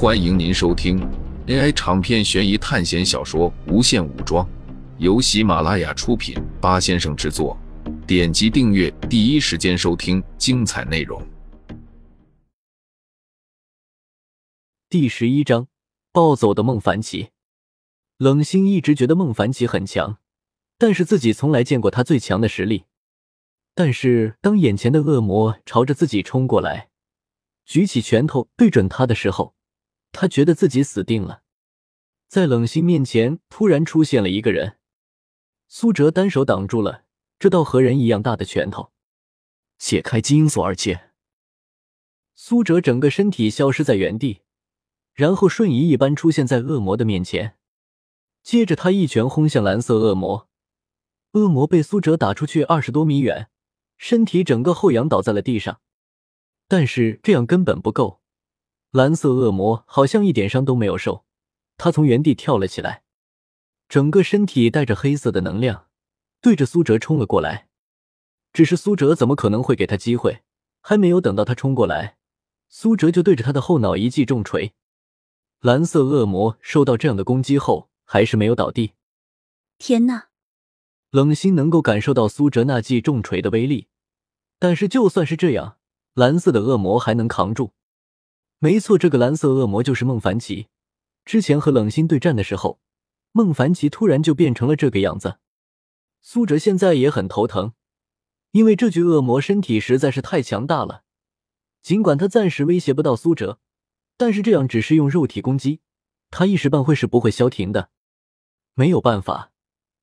欢迎您收听 AI 长篇悬疑探险小说《无限武装》，由喜马拉雅出品，八先生制作。点击订阅，第一时间收听精彩内容。第十一章：暴走的孟凡奇。冷心一直觉得孟凡奇很强，但是自己从来见过他最强的实力。但是当眼前的恶魔朝着自己冲过来，举起拳头对准他的时候，他觉得自己死定了。在冷心面前突然出现了一个人，苏哲单手挡住了这道和人一样大的拳头，解开基因锁二阶。苏哲整个身体消失在原地，然后瞬移一般出现在恶魔的面前，接着他一拳轰向蓝色恶魔，恶魔被苏哲打出去二十多米远。身体整个后仰倒在了地上，但是这样根本不够。蓝色恶魔好像一点伤都没有受，他从原地跳了起来，整个身体带着黑色的能量，对着苏哲冲了过来。只是苏哲怎么可能会给他机会？还没有等到他冲过来，苏哲就对着他的后脑一记重锤。蓝色恶魔受到这样的攻击后，还是没有倒地。天呐！冷心能够感受到苏哲那记重锤的威力，但是就算是这样，蓝色的恶魔还能扛住。没错，这个蓝色恶魔就是孟凡奇。之前和冷心对战的时候，孟凡奇突然就变成了这个样子。苏哲现在也很头疼，因为这具恶魔身体实在是太强大了。尽管他暂时威胁不到苏哲，但是这样只是用肉体攻击，他一时半会是不会消停的。没有办法。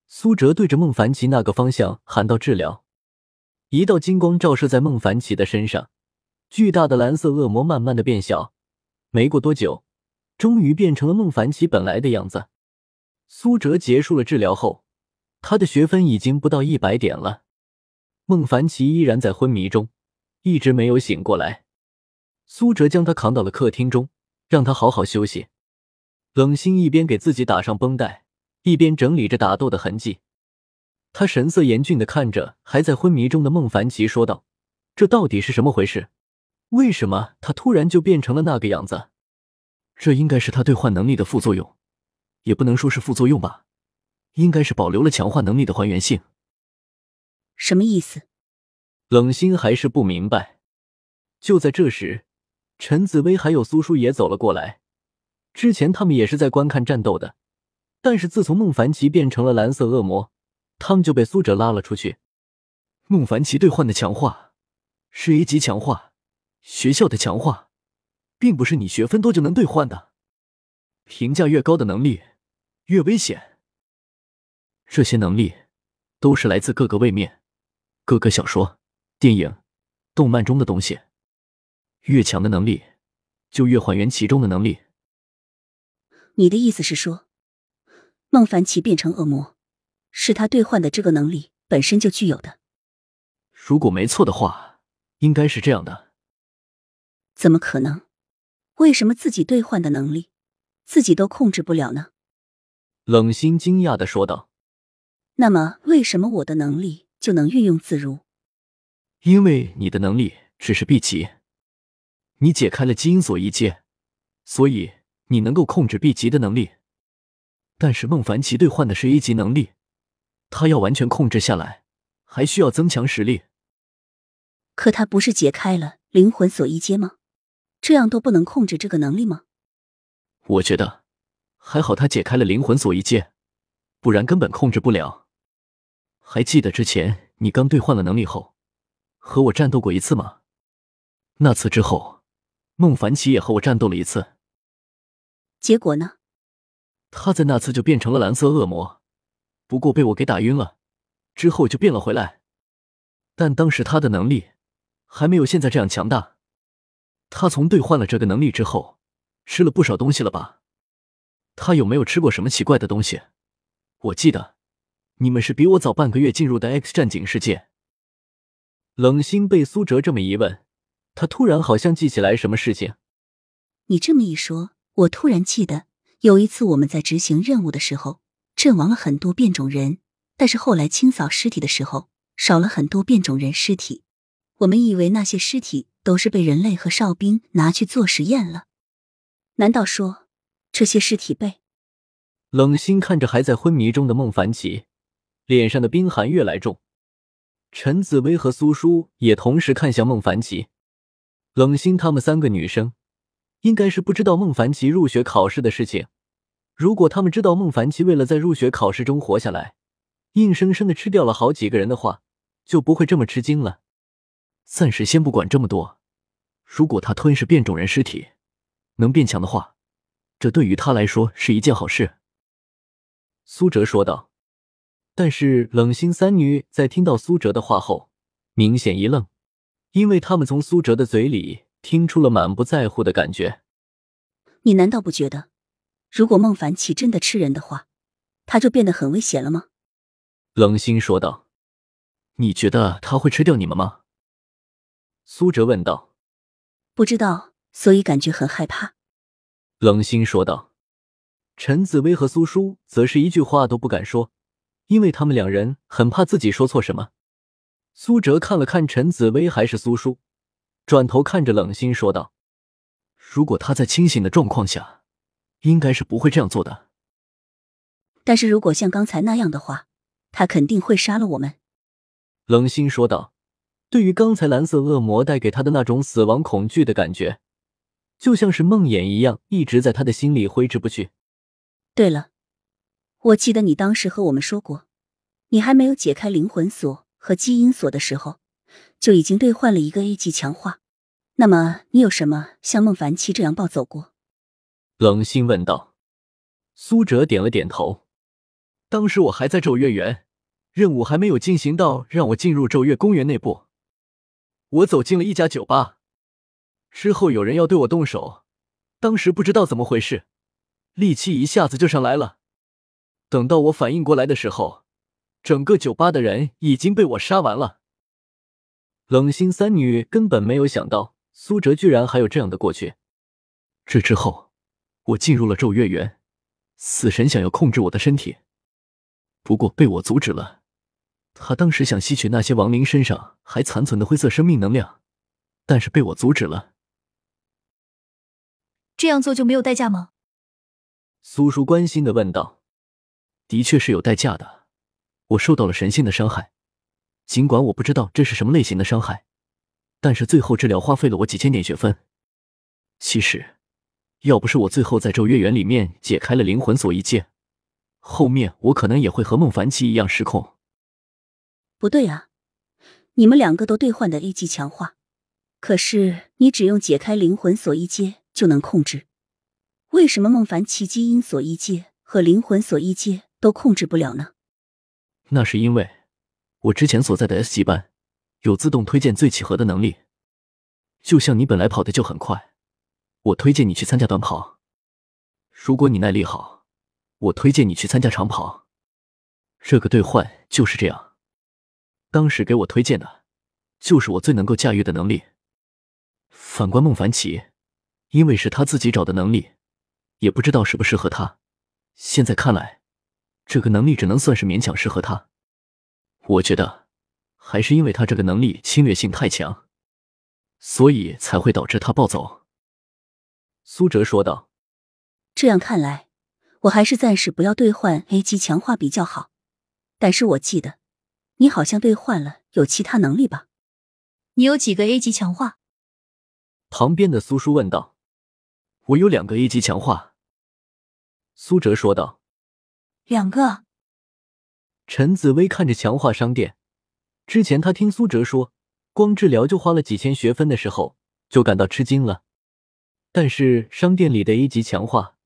苏哲对着孟凡奇那个方向喊道：“治疗！”一道金光照射在孟凡奇的身上，巨大的蓝色恶魔慢慢的变小。没过多久，终于变成了孟凡奇本来的样子。苏哲结束了治疗后，他的学分已经不到一百点了。孟凡奇依然在昏迷中，一直没有醒过来。苏哲将他扛到了客厅中，让他好好休息。冷心一边给自己打上绷带。一边整理着打斗的痕迹，他神色严峻的看着还在昏迷中的孟凡奇，说道：“这到底是什么回事？为什么他突然就变成了那个样子？这应该是他兑换能力的副作用，也不能说是副作用吧，应该是保留了强化能力的还原性。什么意思？”冷心还是不明白。就在这时，陈紫薇还有苏叔也走了过来。之前他们也是在观看战斗的。但是自从孟凡奇变成了蓝色恶魔，他们就被苏哲拉了出去。孟凡奇兑换的强化是 A 级强化，学校的强化，并不是你学分多就能兑换的。评价越高的能力越危险。这些能力都是来自各个位面、各个小说、电影、动漫中的东西。越强的能力就越还原其中的能力。你的意思是说？孟凡奇变成恶魔，是他兑换的这个能力本身就具有的。如果没错的话，应该是这样的。怎么可能？为什么自己兑换的能力，自己都控制不了呢？冷心惊讶的说道。那么，为什么我的能力就能运用自如？因为你的能力只是 B 级，你解开了基因锁一阶，所以你能够控制 B 级的能力。但是孟凡奇兑换的是 A 级能力，他要完全控制下来，还需要增强实力。可他不是解开了灵魂锁一阶吗？这样都不能控制这个能力吗？我觉得还好，他解开了灵魂锁一阶，不然根本控制不了。还记得之前你刚兑换了能力后，和我战斗过一次吗？那次之后，孟凡奇也和我战斗了一次。结果呢？他在那次就变成了蓝色恶魔，不过被我给打晕了，之后就变了回来。但当时他的能力还没有现在这样强大。他从兑换了这个能力之后，吃了不少东西了吧？他有没有吃过什么奇怪的东西？我记得你们是比我早半个月进入的 X 战警世界。冷心被苏哲这么一问，他突然好像记起来什么事情。你这么一说，我突然记得。有一次，我们在执行任务的时候，阵亡了很多变种人，但是后来清扫尸体的时候，少了很多变种人尸体。我们以为那些尸体都是被人类和哨兵拿去做实验了。难道说这些尸体被……冷心看着还在昏迷中的孟凡奇，脸上的冰寒越来重。陈紫薇和苏舒也同时看向孟凡奇。冷心他们三个女生，应该是不知道孟凡奇入学考试的事情。如果他们知道孟凡奇为了在入学考试中活下来，硬生生的吃掉了好几个人的话，就不会这么吃惊了。暂时先不管这么多。如果他吞噬变种人尸体，能变强的话，这对于他来说是一件好事。”苏哲说道。但是冷心三女在听到苏哲的话后，明显一愣，因为他们从苏哲的嘴里听出了满不在乎的感觉。你难道不觉得，如果孟凡奇真的吃人的话，他就变得很危险了吗？冷心说道。你觉得他会吃掉你们吗？苏哲问道。不知道，所以感觉很害怕。冷心说道。陈紫薇和苏叔则是一句话都不敢说，因为他们两人很怕自己说错什么。苏哲看了看陈紫薇还是苏叔，转头看着冷心说道：“如果他在清醒的状况下，应该是不会这样做的。但是如果像刚才那样的话，他肯定会杀了我们。”冷心说道。对于刚才蓝色恶魔带给他的那种死亡恐惧的感觉，就像是梦魇一样，一直在他的心里挥之不去。对了，我记得你当时和我们说过，你还没有解开灵魂锁和基因锁的时候，就已经兑换了一个 A 级强化。那么，你有什么像孟凡奇这样暴走过？冷心问道。苏哲点了点头。当时我还在咒月园，任务还没有进行到让我进入咒月公园内部。我走进了一家酒吧，之后有人要对我动手，当时不知道怎么回事，力气一下子就上来了。等到我反应过来的时候，整个酒吧的人已经被我杀完了。冷心三女根本没有想到苏哲居然还有这样的过去。这之后，我进入了咒月园，死神想要控制我的身体，不过被我阻止了。他当时想吸取那些亡灵身上还残存的灰色生命能量，但是被我阻止了。这样做就没有代价吗？苏叔关心的问道。的确是有代价的，我受到了神性的伤害，尽管我不知道这是什么类型的伤害，但是最后治疗花费了我几千点血分。其实，要不是我最后在咒月园里面解开了灵魂锁一戒，后面我可能也会和孟凡奇一样失控。不对啊，你们两个都兑换的 A 级强化，可是你只用解开灵魂锁一阶就能控制，为什么孟凡奇基因锁一阶和灵魂锁一阶都控制不了呢？那是因为我之前所在的 S 级班有自动推荐最契合的能力，就像你本来跑的就很快，我推荐你去参加短跑；如果你耐力好，我推荐你去参加长跑。这个兑换就是这样。当时给我推荐的，就是我最能够驾驭的能力。反观孟凡奇，因为是他自己找的能力，也不知道适不适合他。现在看来，这个能力只能算是勉强适合他。我觉得，还是因为他这个能力侵略性太强，所以才会导致他暴走。苏哲说道：“这样看来，我还是暂时不要兑换 A 级强化比较好。但是我记得。”你好像兑换了有其他能力吧？你有几个 A 级强化？旁边的苏叔问道。我有两个 A 级强化。苏哲说道。两个。陈紫薇看着强化商店，之前他听苏哲说，光治疗就花了几千学分的时候，就感到吃惊了。但是商店里的 A 级强化，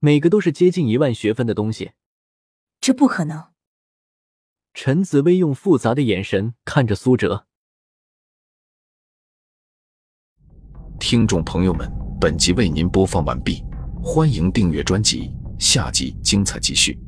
每个都是接近一万学分的东西。这不可能。陈紫薇用复杂的眼神看着苏哲。听众朋友们，本集为您播放完毕，欢迎订阅专辑，下集精彩继续。